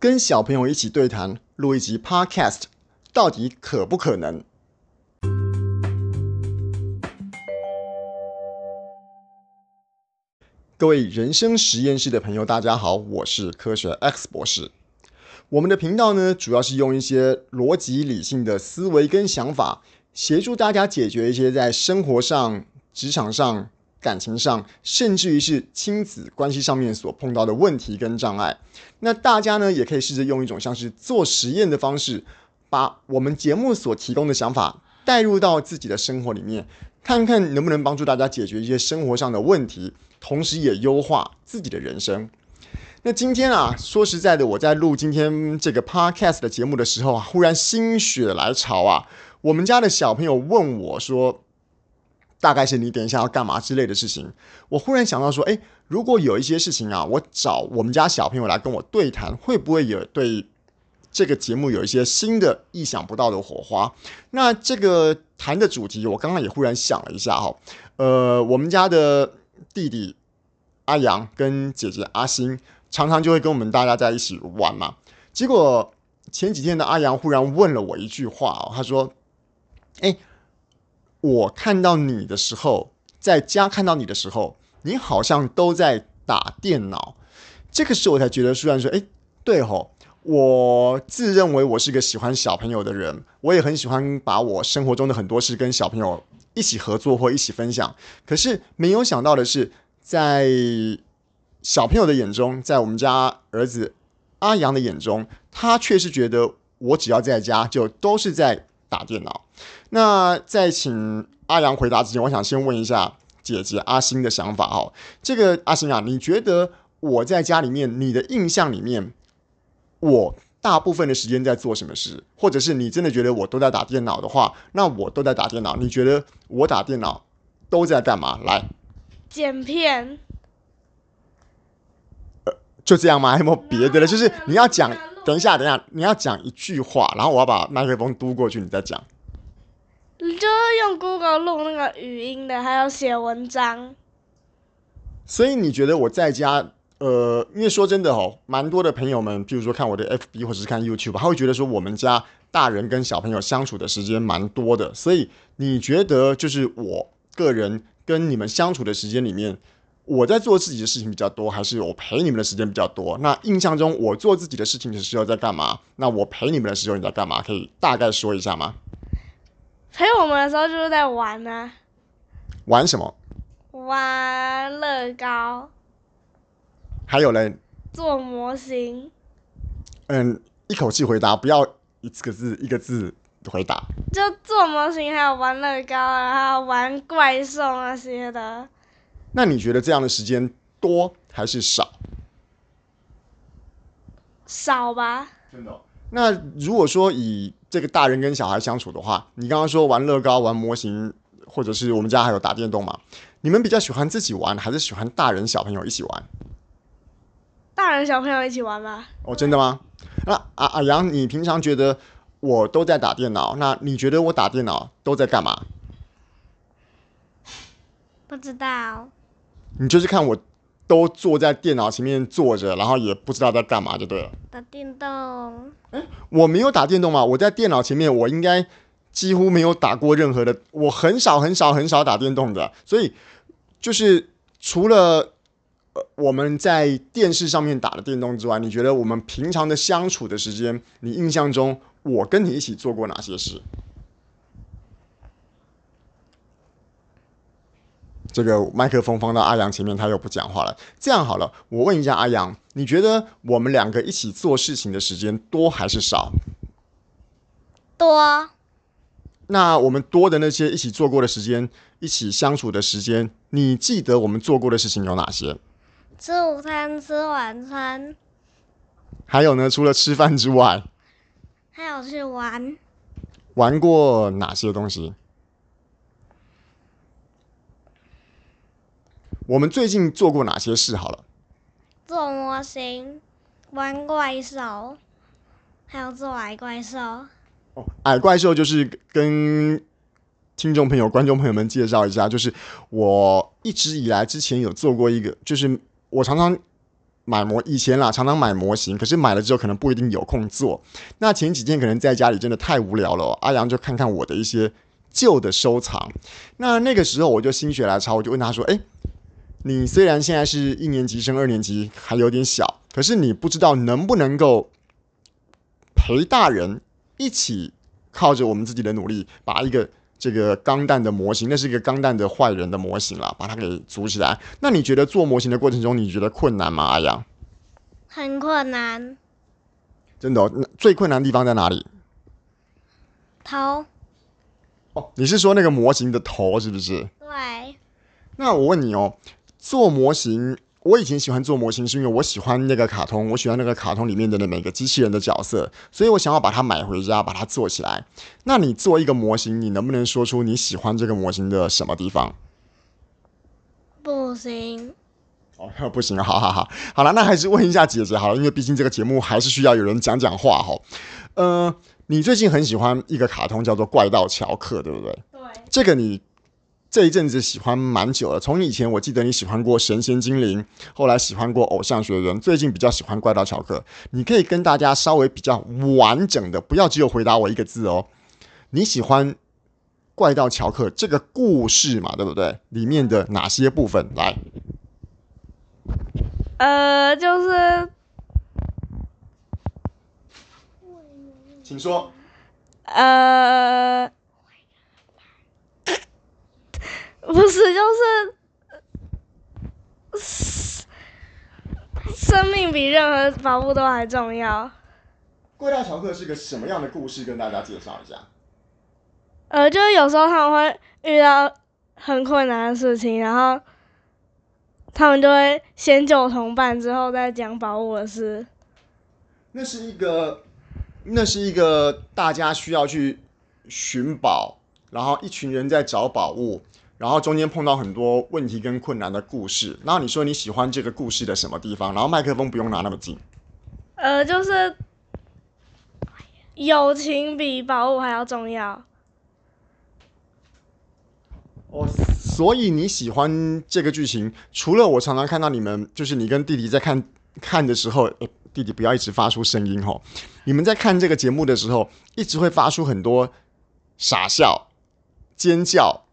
跟小朋友一起对谈，录一集 Podcast，到底可不可能？各位人生实验室的朋友，大家好，我是科学 X 博士。我们的频道呢，主要是用一些逻辑理性的思维跟想法，协助大家解决一些在生活上、职场上。感情上，甚至于是亲子关系上面所碰到的问题跟障碍，那大家呢也可以试着用一种像是做实验的方式，把我们节目所提供的想法带入到自己的生活里面，看看能不能帮助大家解决一些生活上的问题，同时也优化自己的人生。那今天啊，说实在的，我在录今天这个 podcast 的节目的时候啊，忽然心血来潮啊，我们家的小朋友问我说。大概是你等一下要干嘛之类的事情，我忽然想到说，诶，如果有一些事情啊，我找我们家小朋友来跟我对谈，会不会有对这个节目有一些新的、意想不到的火花？那这个谈的主题，我刚刚也忽然想了一下哈，呃，我们家的弟弟阿阳跟姐姐阿星常常就会跟我们大家在一起玩嘛。结果前几天的阿阳忽然问了我一句话哦，他说：“诶。”我看到你的时候，在家看到你的时候，你好像都在打电脑。这个时候我才觉得，虽然说，哎，对吼，我自认为我是个喜欢小朋友的人，我也很喜欢把我生活中的很多事跟小朋友一起合作或一起分享。可是没有想到的是，在小朋友的眼中，在我们家儿子阿阳的眼中，他却是觉得我只要在家就都是在打电脑。那在请阿阳回答之前，我想先问一下姐姐阿星的想法哦。这个阿星啊，你觉得我在家里面，你的印象里面，我大部分的时间在做什么事？或者是你真的觉得我都在打电脑的话，那我都在打电脑。你觉得我打电脑都在干嘛？来，剪片。呃，就这样吗？还有没有别的了？就是你要讲，等一下，等一下，你要讲一句话，然后我要把麦克风嘟过去，你再讲。就是用 Google 录那个语音的，还有写文章。所以你觉得我在家，呃，因为说真的哦，蛮多的朋友们，譬如说看我的 FB 或者是看 YouTube，他会觉得说我们家大人跟小朋友相处的时间蛮多的。所以你觉得，就是我个人跟你们相处的时间里面，我在做自己的事情比较多，还是我陪你们的时间比较多？那印象中我做自己的事情的时候在干嘛？那我陪你们的时候你在干嘛？可以大概说一下吗？陪我们的时候就是在玩呢、啊。玩什么？玩乐高。还有嘞？做模型。嗯，一口气回答，不要一个字一个字回答。就做模型，还有玩乐高，还有玩怪兽那些的。那你觉得这样的时间多还是少？少吧。真的。那如果说以这个大人跟小孩相处的话，你刚刚说玩乐高、玩模型，或者是我们家还有打电动嘛？你们比较喜欢自己玩，还是喜欢大人小朋友一起玩？大人小朋友一起玩吧。哦，真的吗？那阿阿阳，你平常觉得我都在打电脑，那你觉得我打电脑都在干嘛？不知道。你就是看我。都坐在电脑前面坐着，然后也不知道在干嘛，就对了。打电动？诶，我没有打电动嘛，我在电脑前面，我应该几乎没有打过任何的，我很少很少很少打电动的。所以就是除了呃我们在电视上面打的电动之外，你觉得我们平常的相处的时间，你印象中我跟你一起做过哪些事？这个麦克风放到阿阳前面，他又不讲话了。这样好了，我问一下阿阳，你觉得我们两个一起做事情的时间多还是少？多。那我们多的那些一起做过的时间，一起相处的时间，你记得我们做过的事情有哪些？吃午餐，吃晚餐。还有呢？除了吃饭之外，还有去玩。玩过哪些东西？我们最近做过哪些事？好了，做模型，玩怪兽，还有做矮怪兽。哦，矮怪兽就是跟听众朋友、观众朋友们介绍一下，就是我一直以来之前有做过一个，就是我常常买模以前啦，常常买模型，可是买了之后可能不一定有空做。那前几天可能在家里真的太无聊了，哦，阿阳就看看我的一些旧的收藏。那那个时候我就心血来潮，我就问他说：“哎，你虽然现在是一年级升二年级，还有点小，可是你不知道能不能够陪大人一起靠着我们自己的努力，把一个。”这个钢弹的模型，那是一个钢弹的坏人的模型啦，把它给组起来。那你觉得做模型的过程中，你觉得困难吗？阿阳？很困难。真的哦？那最困难的地方在哪里？头。哦，你是说那个模型的头是不是？对。那我问你哦，做模型。我以前喜欢做模型，是因为我喜欢那个卡通，我喜欢那个卡通里面的那每个机器人的角色，所以我想要把它买回家，把它做起来。那你做一个模型，你能不能说出你喜欢这个模型的什么地方？不行。哦，不行，好好好，好了，那还是问一下姐姐好了，因为毕竟这个节目还是需要有人讲讲话哈。呃，你最近很喜欢一个卡通叫做《怪盗乔克》，对不对？对。这个你。这一阵子喜欢蛮久了，从以前我记得你喜欢过神仙精灵，后来喜欢过偶像学人，最近比较喜欢怪盗乔克。你可以跟大家稍微比较完整的，不要只有回答我一个字哦。你喜欢怪盗乔克这个故事嘛？对不对？里面的哪些部分？来，呃，就是，请说，呃。不是，就是生命比任何宝物都还重要。怪盗乔克是个什么样的故事？跟大家介绍一下。呃，就是有时候他们会遇到很困难的事情，然后他们就会先救同伴，之后再讲宝物的事。那是一个，那是一个大家需要去寻宝，然后一群人在找宝物。然后中间碰到很多问题跟困难的故事，然后你说你喜欢这个故事的什么地方？然后麦克风不用拿那么近。呃，就是友情比宝物还要重要。哦，所以你喜欢这个剧情？除了我常常看到你们，就是你跟弟弟在看看的时候，弟弟不要一直发出声音吼。你们在看这个节目的时候，一直会发出很多傻笑、尖叫。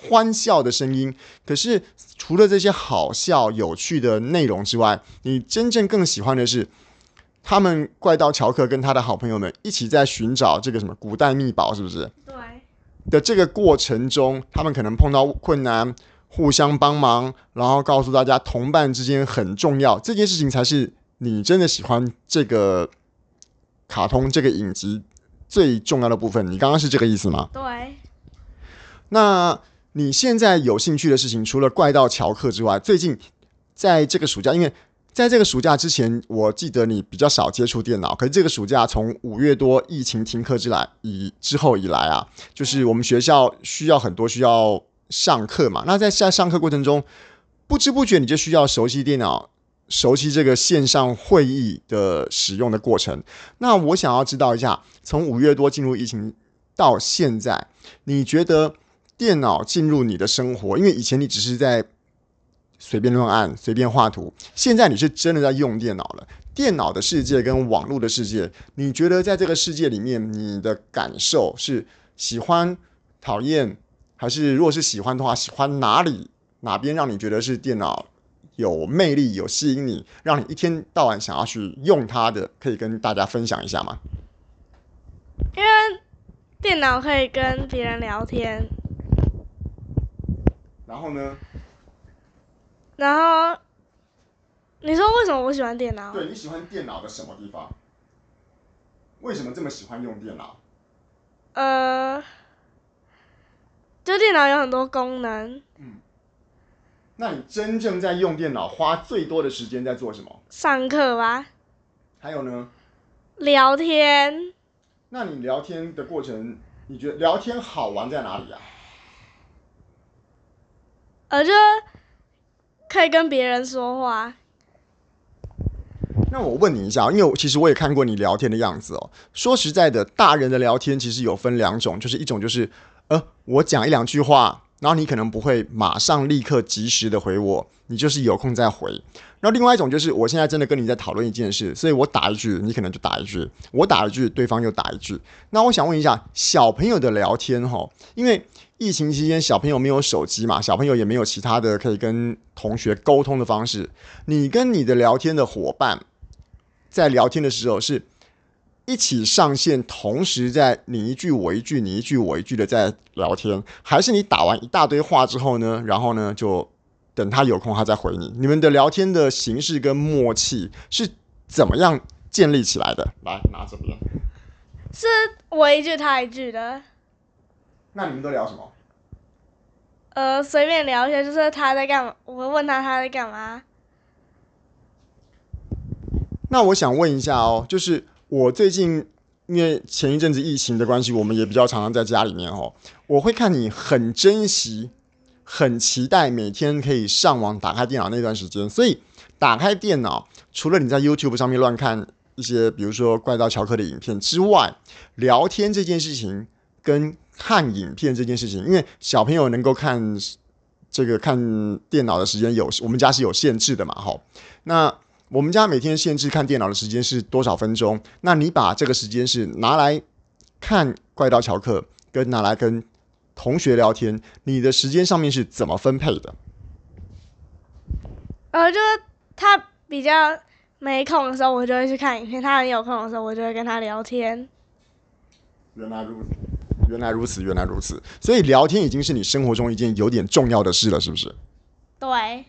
欢笑的声音，可是除了这些好笑、有趣的内容之外，你真正更喜欢的是，他们怪盗乔克跟他的好朋友们一起在寻找这个什么古代秘宝，是不是？对。的这个过程中，他们可能碰到困难，互相帮忙，然后告诉大家同伴之间很重要，这件事情才是你真的喜欢这个卡通、这个影集最重要的部分。你刚刚是这个意思吗？对。那。你现在有兴趣的事情，除了怪盗乔克之外，最近在这个暑假，因为在这个暑假之前，我记得你比较少接触电脑。可是这个暑假从五月多疫情停课之来以之后以来啊，就是我们学校需要很多需要上课嘛。那在在上课过程中，不知不觉你就需要熟悉电脑，熟悉这个线上会议的使用的过程。那我想要知道一下，从五月多进入疫情到现在，你觉得？电脑进入你的生活，因为以前你只是在随便乱按、随便画图，现在你是真的在用电脑了。电脑的世界跟网络的世界，你觉得在这个世界里面，你的感受是喜欢、讨厌，还是如果是喜欢的话，喜欢哪里、哪边让你觉得是电脑有魅力、有吸引你，让你一天到晚想要去用它的？可以跟大家分享一下吗？因为电脑可以跟别人聊天。然后呢？然后，你说为什么我喜欢电脑？对，你喜欢电脑的什么地方？为什么这么喜欢用电脑？呃，就电脑有很多功能。嗯。那你真正在用电脑花最多的时间在做什么？上课吧。还有呢？聊天。那你聊天的过程，你觉得聊天好玩在哪里啊？呃，就可以跟别人说话。那我问你一下，因为其实我也看过你聊天的样子哦。说实在的，大人的聊天其实有分两种，就是一种就是，呃，我讲一两句话，然后你可能不会马上立刻及时的回我，你就是有空再回。然后另外一种就是，我现在真的跟你在讨论一件事，所以我打一句，你可能就打一句；我打一句，对方又打一句。那我想问一下，小朋友的聊天哈，因为疫情期间小朋友没有手机嘛，小朋友也没有其他的可以跟同学沟通的方式。你跟你的聊天的伙伴在聊天的时候，是一起上线，同时在你一句我一句，你一句我一句的在聊天，还是你打完一大堆话之后呢，然后呢就？等他有空，他再回你。你们的聊天的形式跟默契是怎么样建立起来的？来，拿这边。是我一句他一句的。那你们都聊什么？呃，随便聊一下，就是他在干嘛，我会问他他在干嘛。那我想问一下哦，就是我最近因为前一阵子疫情的关系，我们也比较常常在家里面哦，我会看你很珍惜。很期待每天可以上网打开电脑那段时间，所以打开电脑，除了你在 YouTube 上面乱看一些，比如说怪盗乔克的影片之外，聊天这件事情跟看影片这件事情，因为小朋友能够看这个看电脑的时间有，我们家是有限制的嘛，吼。那我们家每天限制看电脑的时间是多少分钟？那你把这个时间是拿来看怪盗乔克，跟拿来跟同学聊天，你的时间上面是怎么分配的？呃，就是他比较没空的时候，我就会去看影片；他很有空的时候，我就会跟他聊天。原来如原来如此，原来如此。所以聊天已经是你生活中一件有点重要的事了，是不是？对。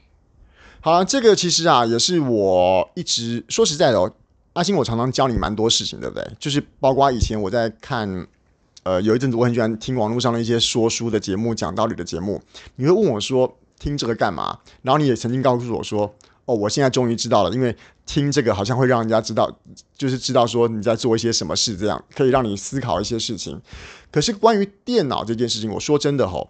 好了，这个其实啊，也是我一直说实在的哦，阿星，我常常教你蛮多事情，对不对？就是包括以前我在看。呃，有一阵子我很喜欢听网络上的一些说书的节目、讲道理的节目。你会问我说：“听这个干嘛？”然后你也曾经告诉我说：“哦，我现在终于知道了，因为听这个好像会让人家知道，就是知道说你在做一些什么事，这样可以让你思考一些事情。”可是关于电脑这件事情，我说真的吼。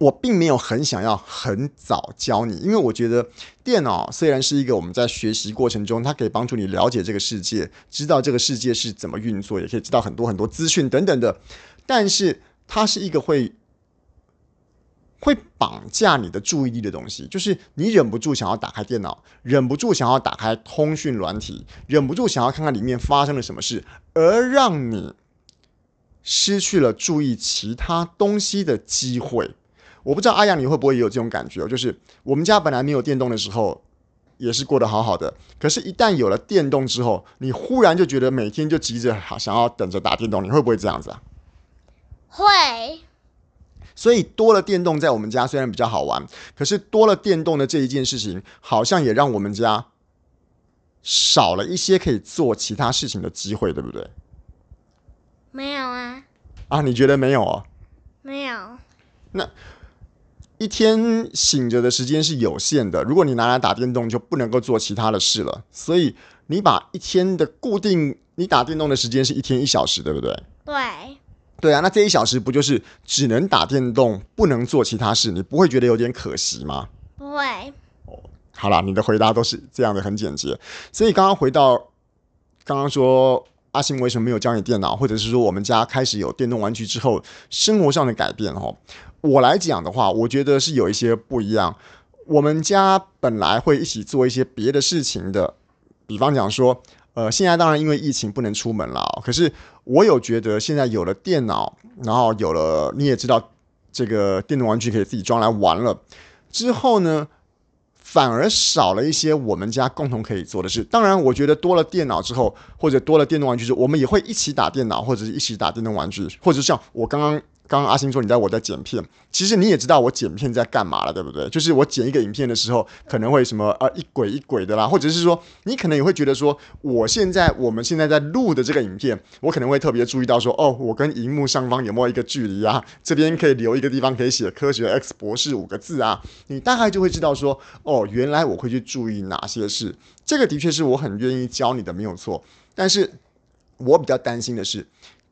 我并没有很想要很早教你，因为我觉得电脑虽然是一个我们在学习过程中，它可以帮助你了解这个世界，知道这个世界是怎么运作，也可以知道很多很多资讯等等的，但是它是一个会会绑架你的注意力的东西，就是你忍不住想要打开电脑，忍不住想要打开通讯软体，忍不住想要看看里面发生了什么事，而让你失去了注意其他东西的机会。我不知道阿阳你会不会也有这种感觉？就是我们家本来没有电动的时候，也是过得好好的。可是，一旦有了电动之后，你忽然就觉得每天就急着想要等着打电动，你会不会这样子啊？会。所以多了电动在我们家虽然比较好玩，可是多了电动的这一件事情，好像也让我们家少了一些可以做其他事情的机会，对不对？没有啊。啊，你觉得没有哦？没有。那。一天醒着的时间是有限的，如果你拿来打电动，就不能够做其他的事了。所以你把一天的固定，你打电动的时间是一天一小时，对不对？对。对啊，那这一小时不就是只能打电动，不能做其他事？你不会觉得有点可惜吗？不会。哦，好啦，你的回答都是这样的，很简洁。所以刚刚回到刚刚说阿星为什么没有教你电脑，或者是说我们家开始有电动玩具之后，生活上的改变哦。我来讲的话，我觉得是有一些不一样。我们家本来会一起做一些别的事情的，比方讲说，呃，现在当然因为疫情不能出门了，可是我有觉得现在有了电脑，然后有了你也知道这个电动玩具可以自己装来玩了之后呢，反而少了一些我们家共同可以做的事。当然，我觉得多了电脑之后，或者多了电动玩具之后，我们也会一起打电脑，或者是一起打电动玩具，或者像我刚刚。刚刚阿星说你在我在剪片，其实你也知道我剪片在干嘛了，对不对？就是我剪一个影片的时候，可能会什么啊一轨一轨的啦，或者是说你可能也会觉得说，我现在我们现在在录的这个影片，我可能会特别注意到说，哦，我跟荧幕上方有没有一个距离啊？这边可以留一个地方可以写“科学 X 博士”五个字啊，你大概就会知道说，哦，原来我会去注意哪些事。这个的确是我很愿意教你的，没有错。但是我比较担心的是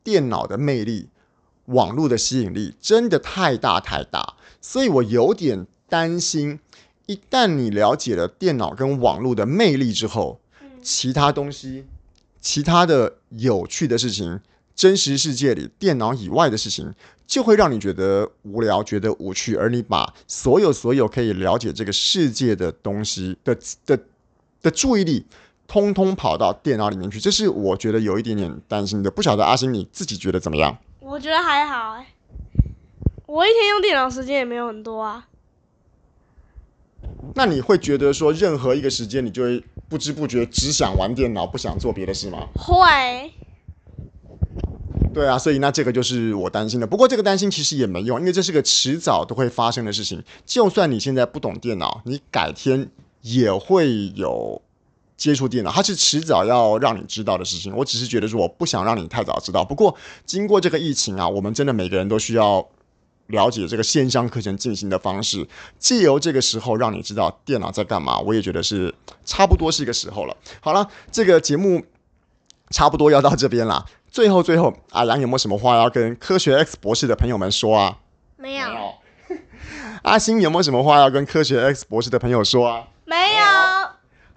电脑的魅力。网络的吸引力真的太大太大，所以我有点担心，一旦你了解了电脑跟网络的魅力之后，其他东西、其他的有趣的事情真实世界里电脑以外的事情，就会让你觉得无聊、觉得无趣，而你把所有所有可以了解这个世界的东西的的的注意力，通通跑到电脑里面去，这是我觉得有一点点担心的。不晓得阿星你自己觉得怎么样？我觉得还好哎，我一天用电脑时间也没有很多啊。那你会觉得说，任何一个时间你就会不知不觉只想玩电脑，不想做别的事吗？会。对啊，所以那这个就是我担心的。不过这个担心其实也没用，因为这是个迟早都会发生的事情。就算你现在不懂电脑，你改天也会有接触电脑，它是迟早要让你知道的事情。我只是觉得说，我不想让你太早知道。不过经过这个疫情啊，我们真的每个人都需要。了解这个线上课程进行的方式，借由这个时候让你知道电脑在干嘛，我也觉得是差不多是一个时候了。好了，这个节目差不多要到这边了。最后，最后，阿良有没有什么话要跟科学 X 博士的朋友们说啊？没有。阿星有没有什么话要跟科学 X 博士的朋友说啊？没有。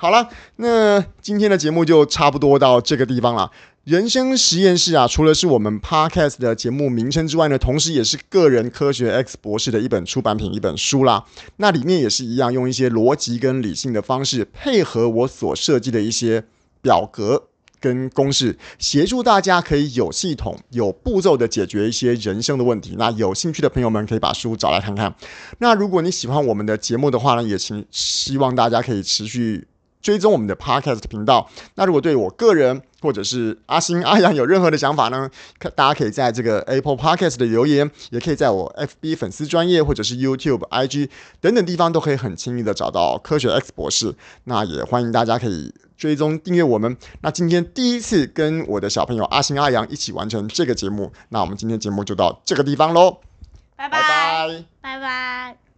好了，那今天的节目就差不多到这个地方了。人生实验室啊，除了是我们 Podcast 的节目名称之外呢，同时也是个人科学 X 博士的一本出版品，一本书啦。那里面也是一样，用一些逻辑跟理性的方式，配合我所设计的一些表格跟公式，协助大家可以有系统、有步骤的解决一些人生的问题。那有兴趣的朋友们可以把书找来看看。那如果你喜欢我们的节目的话呢，也请希望大家可以持续。追踪我们的 Podcast 频道。那如果对我个人或者是阿星、阿阳有任何的想法呢？大家可以在这个 Apple Podcast 的留言，也可以在我 FB 粉丝专业或者是 YouTube、IG 等等地方都可以很轻易的找到科学 X 博士。那也欢迎大家可以追踪订阅我们。那今天第一次跟我的小朋友阿星、阿阳一起完成这个节目，那我们今天节目就到这个地方喽。拜拜拜拜。拜拜。